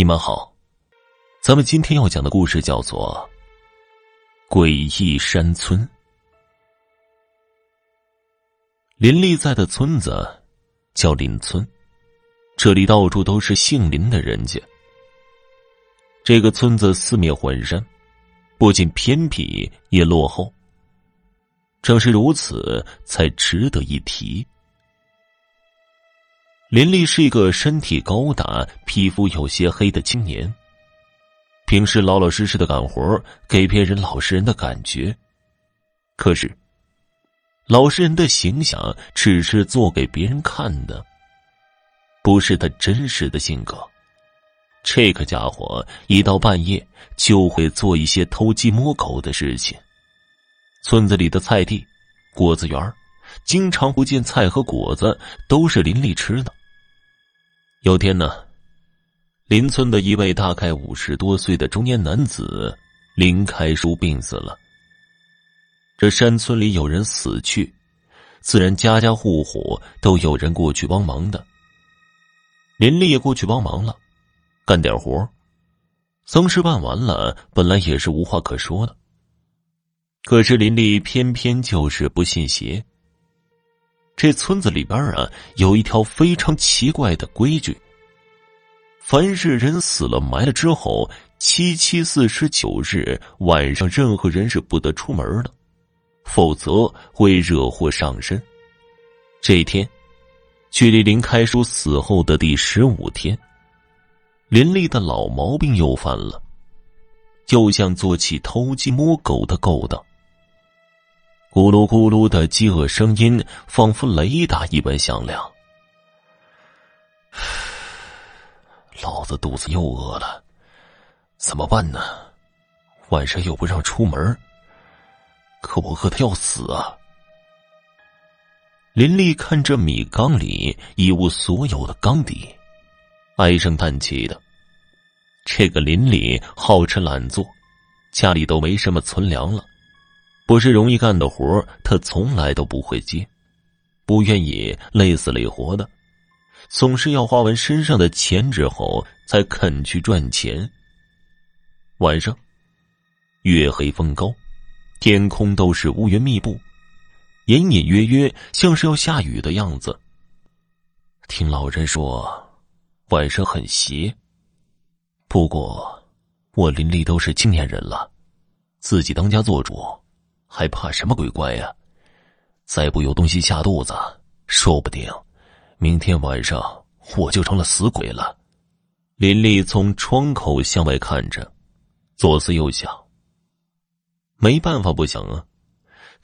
你们好，咱们今天要讲的故事叫做《诡异山村》。林立在的村子叫林村，这里到处都是姓林的人家。这个村子四面环山，不仅偏僻，也落后。正是如此，才值得一提。林立是一个身体高大、皮肤有些黑的青年。平时老老实实的干活，给别人老实人的感觉。可是，老实人的形象只是做给别人看的，不是他真实的性格。这个家伙一到半夜就会做一些偷鸡摸狗的事情。村子里的菜地、果子园经常不见菜和果子，都是林立吃的。有天呢，邻村的一位大概五十多岁的中年男子林开书病死了。这山村里有人死去，自然家家户户都有人过去帮忙的。林立也过去帮忙了，干点活丧事办完了，本来也是无话可说的。可是林立偏偏就是不信邪。这村子里边啊，有一条非常奇怪的规矩：凡是人死了埋了之后，七七四十九日晚上，任何人是不得出门的，否则会惹祸上身。这一天，距离林开书死后的第十五天，林立的老毛病又犯了，就像做起偷鸡摸狗的勾当。咕噜咕噜的饥饿声音，仿佛雷打一般响亮。老子肚子又饿了，怎么办呢？晚上又不让出门，可我饿的要死啊！林立看着米缸里一无所有的缸底，唉声叹气的。这个林立好吃懒做，家里都没什么存粮了。不是容易干的活他从来都不会接，不愿意累死累活的，总是要花完身上的钱之后才肯去赚钱。晚上，月黑风高，天空都是乌云密布，隐隐约约像是要下雨的样子。听老人说，晚上很邪。不过，我林立都是青年人了，自己当家做主。还怕什么鬼怪呀？再不有东西下肚子，说不定明天晚上我就成了死鬼了。林立从窗口向外看着，左思右想。没办法不想啊，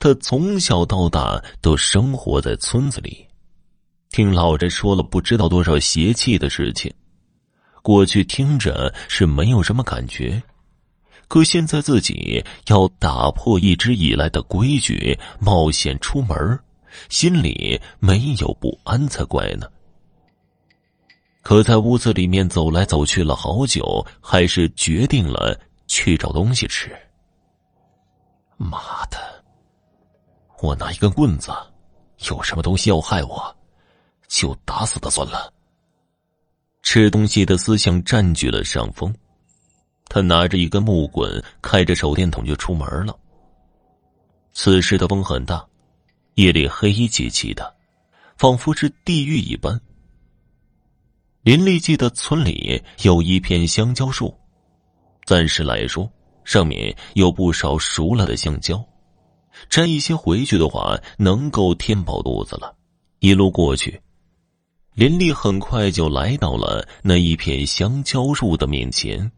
他从小到大都生活在村子里，听老人说了不知道多少邪气的事情，过去听着是没有什么感觉。可现在自己要打破一直以来的规矩，冒险出门，心里没有不安才怪呢。可在屋子里面走来走去了好久，还是决定了去找东西吃。妈的！我拿一根棍子，有什么东西要害我，就打死他算了。吃东西的思想占据了上风。他拿着一根木棍，开着手电筒就出门了。此时的风很大，夜里黑漆漆的，仿佛是地狱一般。林立记得村里有一片香蕉树，暂时来说，上面有不少熟了的香蕉，摘一些回去的话，能够填饱肚子了。一路过去，林立很快就来到了那一片香蕉树的面前。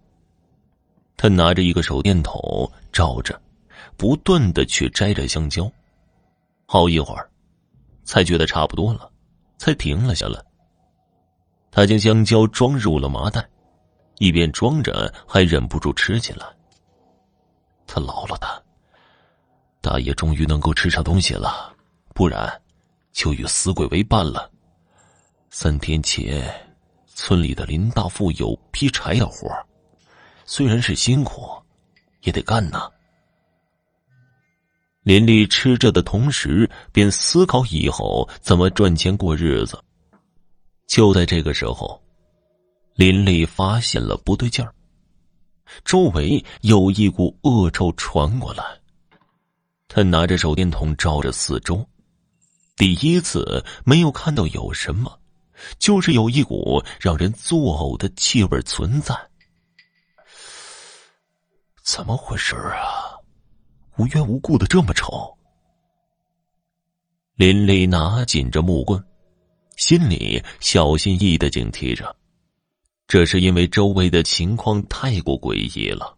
他拿着一个手电筒照着，不断的去摘着香蕉，好一会儿，才觉得差不多了，才停了下来。他将香蕉装入了麻袋，一边装着，还忍不住吃起来。他老了的，大爷终于能够吃上东西了，不然就与死鬼为伴了。三天前，村里的林大富有劈柴的活虽然是辛苦，也得干呐。林立吃着的同时，便思考以后怎么赚钱过日子。就在这个时候，林丽发现了不对劲儿，周围有一股恶臭传过来。他拿着手电筒照着四周，第一次没有看到有什么，就是有一股让人作呕的气味存在。怎么回事啊？无缘无故的这么臭。林丽拿紧着木棍，心里小心翼翼的警惕着。这是因为周围的情况太过诡异了，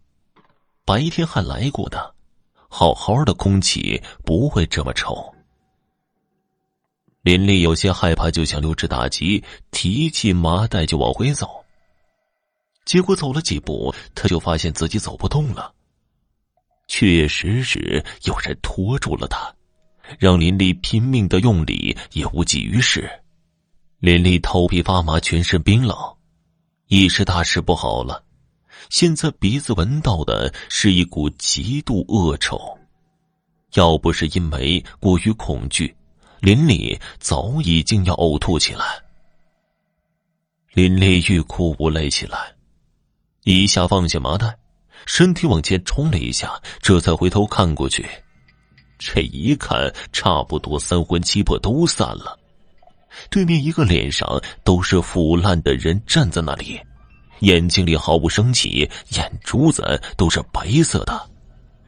白天还来过的。好好的空气不会这么臭。林丽有些害怕，就想溜之大吉，提起麻袋就往回走。结果走了几步，他就发现自己走不动了。确实是有人拖住了他，让林丽拼命的用力也无济于事。林丽头皮发麻，全身冰冷，意识大事不好了。现在鼻子闻到的是一股极度恶臭，要不是因为过于恐惧，林丽早已经要呕吐起来。林丽欲哭无泪起来，一下放下麻袋，身体往前冲了一下，这才回头看过去。这一看，差不多三魂七魄都散了。对面一个脸上都是腐烂的人站在那里。眼睛里毫无生气，眼珠子都是白色的，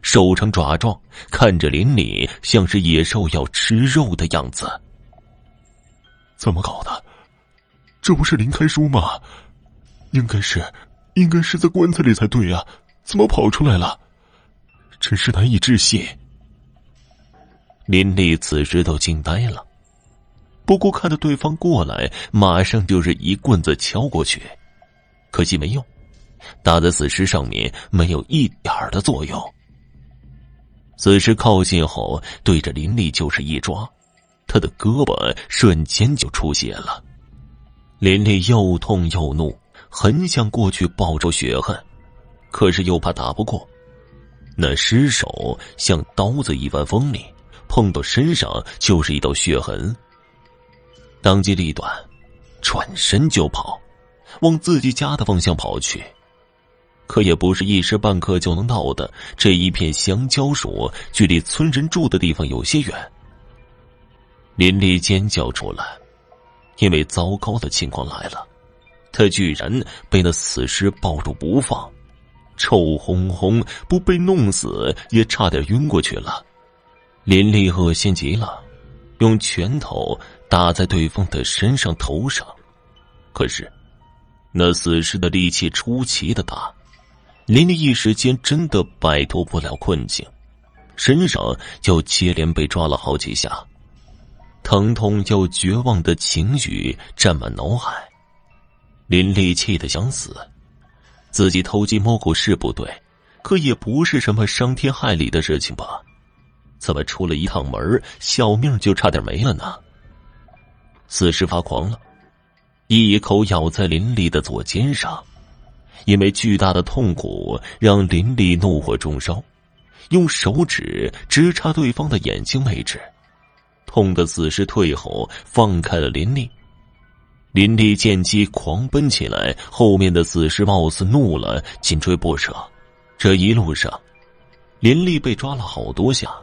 手成爪状，看着林里像是野兽要吃肉的样子。怎么搞的？这不是林开书吗？应该是，应该是在棺材里才对啊！怎么跑出来了？真是难以置信。林丽此时都惊呆了，不过看到对方过来，马上就是一棍子敲过去。可惜没用，打在死尸上面没有一点的作用。死尸靠近后，对着林丽就是一抓，他的胳膊瞬间就出血了。林丽又痛又怒，很想过去报仇雪恨，可是又怕打不过。那尸手像刀子一般锋利，碰到身上就是一道血痕。当机立断，转身就跑。往自己家的方向跑去，可也不是一时半刻就能到的。这一片香蕉树距离村人住的地方有些远。林丽尖叫出来，因为糟糕的情况来了，他居然被那死尸抱住不放，臭烘烘，不被弄死也差点晕过去了。林丽恶心极了，用拳头打在对方的身上、头上，可是。那死尸的力气出奇的大，林丽一时间真的摆脱不了困境，身上又接连被抓了好几下，疼痛又绝望的情绪占满脑海。林丽气得想死，自己偷鸡摸狗是不对，可也不是什么伤天害理的事情吧？怎么出了一趟门，小命就差点没了呢？死尸发狂了。一口咬在林丽的左肩上，因为巨大的痛苦让林丽怒火中烧，用手指直插对方的眼睛位置，痛得死尸退后，放开了林丽。林丽见机狂奔起来，后面的死尸貌似怒了，紧追不舍。这一路上，林丽被抓了好多下，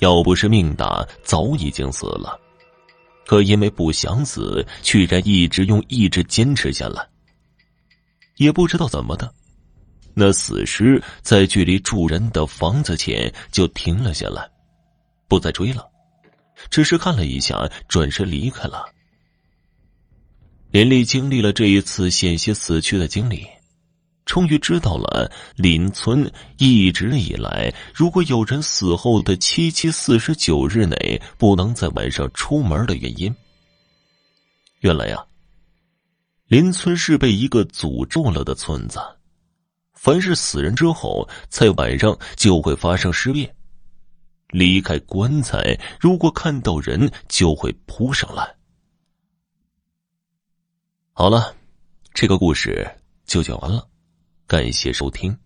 要不是命大，早已经死了。可因为不想死，居然一直用意志坚持下来。也不知道怎么的，那死尸在距离住人的房子前就停了下来，不再追了，只是看了一下，转身离开了。林丽经历了这一次险些死去的经历。终于知道了林村一直以来，如果有人死后的七七四十九日内不能在晚上出门的原因。原来呀，林村是被一个诅咒了的村子，凡是死人之后，在晚上就会发生尸变，离开棺材，如果看到人就会扑上来。好了，这个故事就讲完了。感谢收听。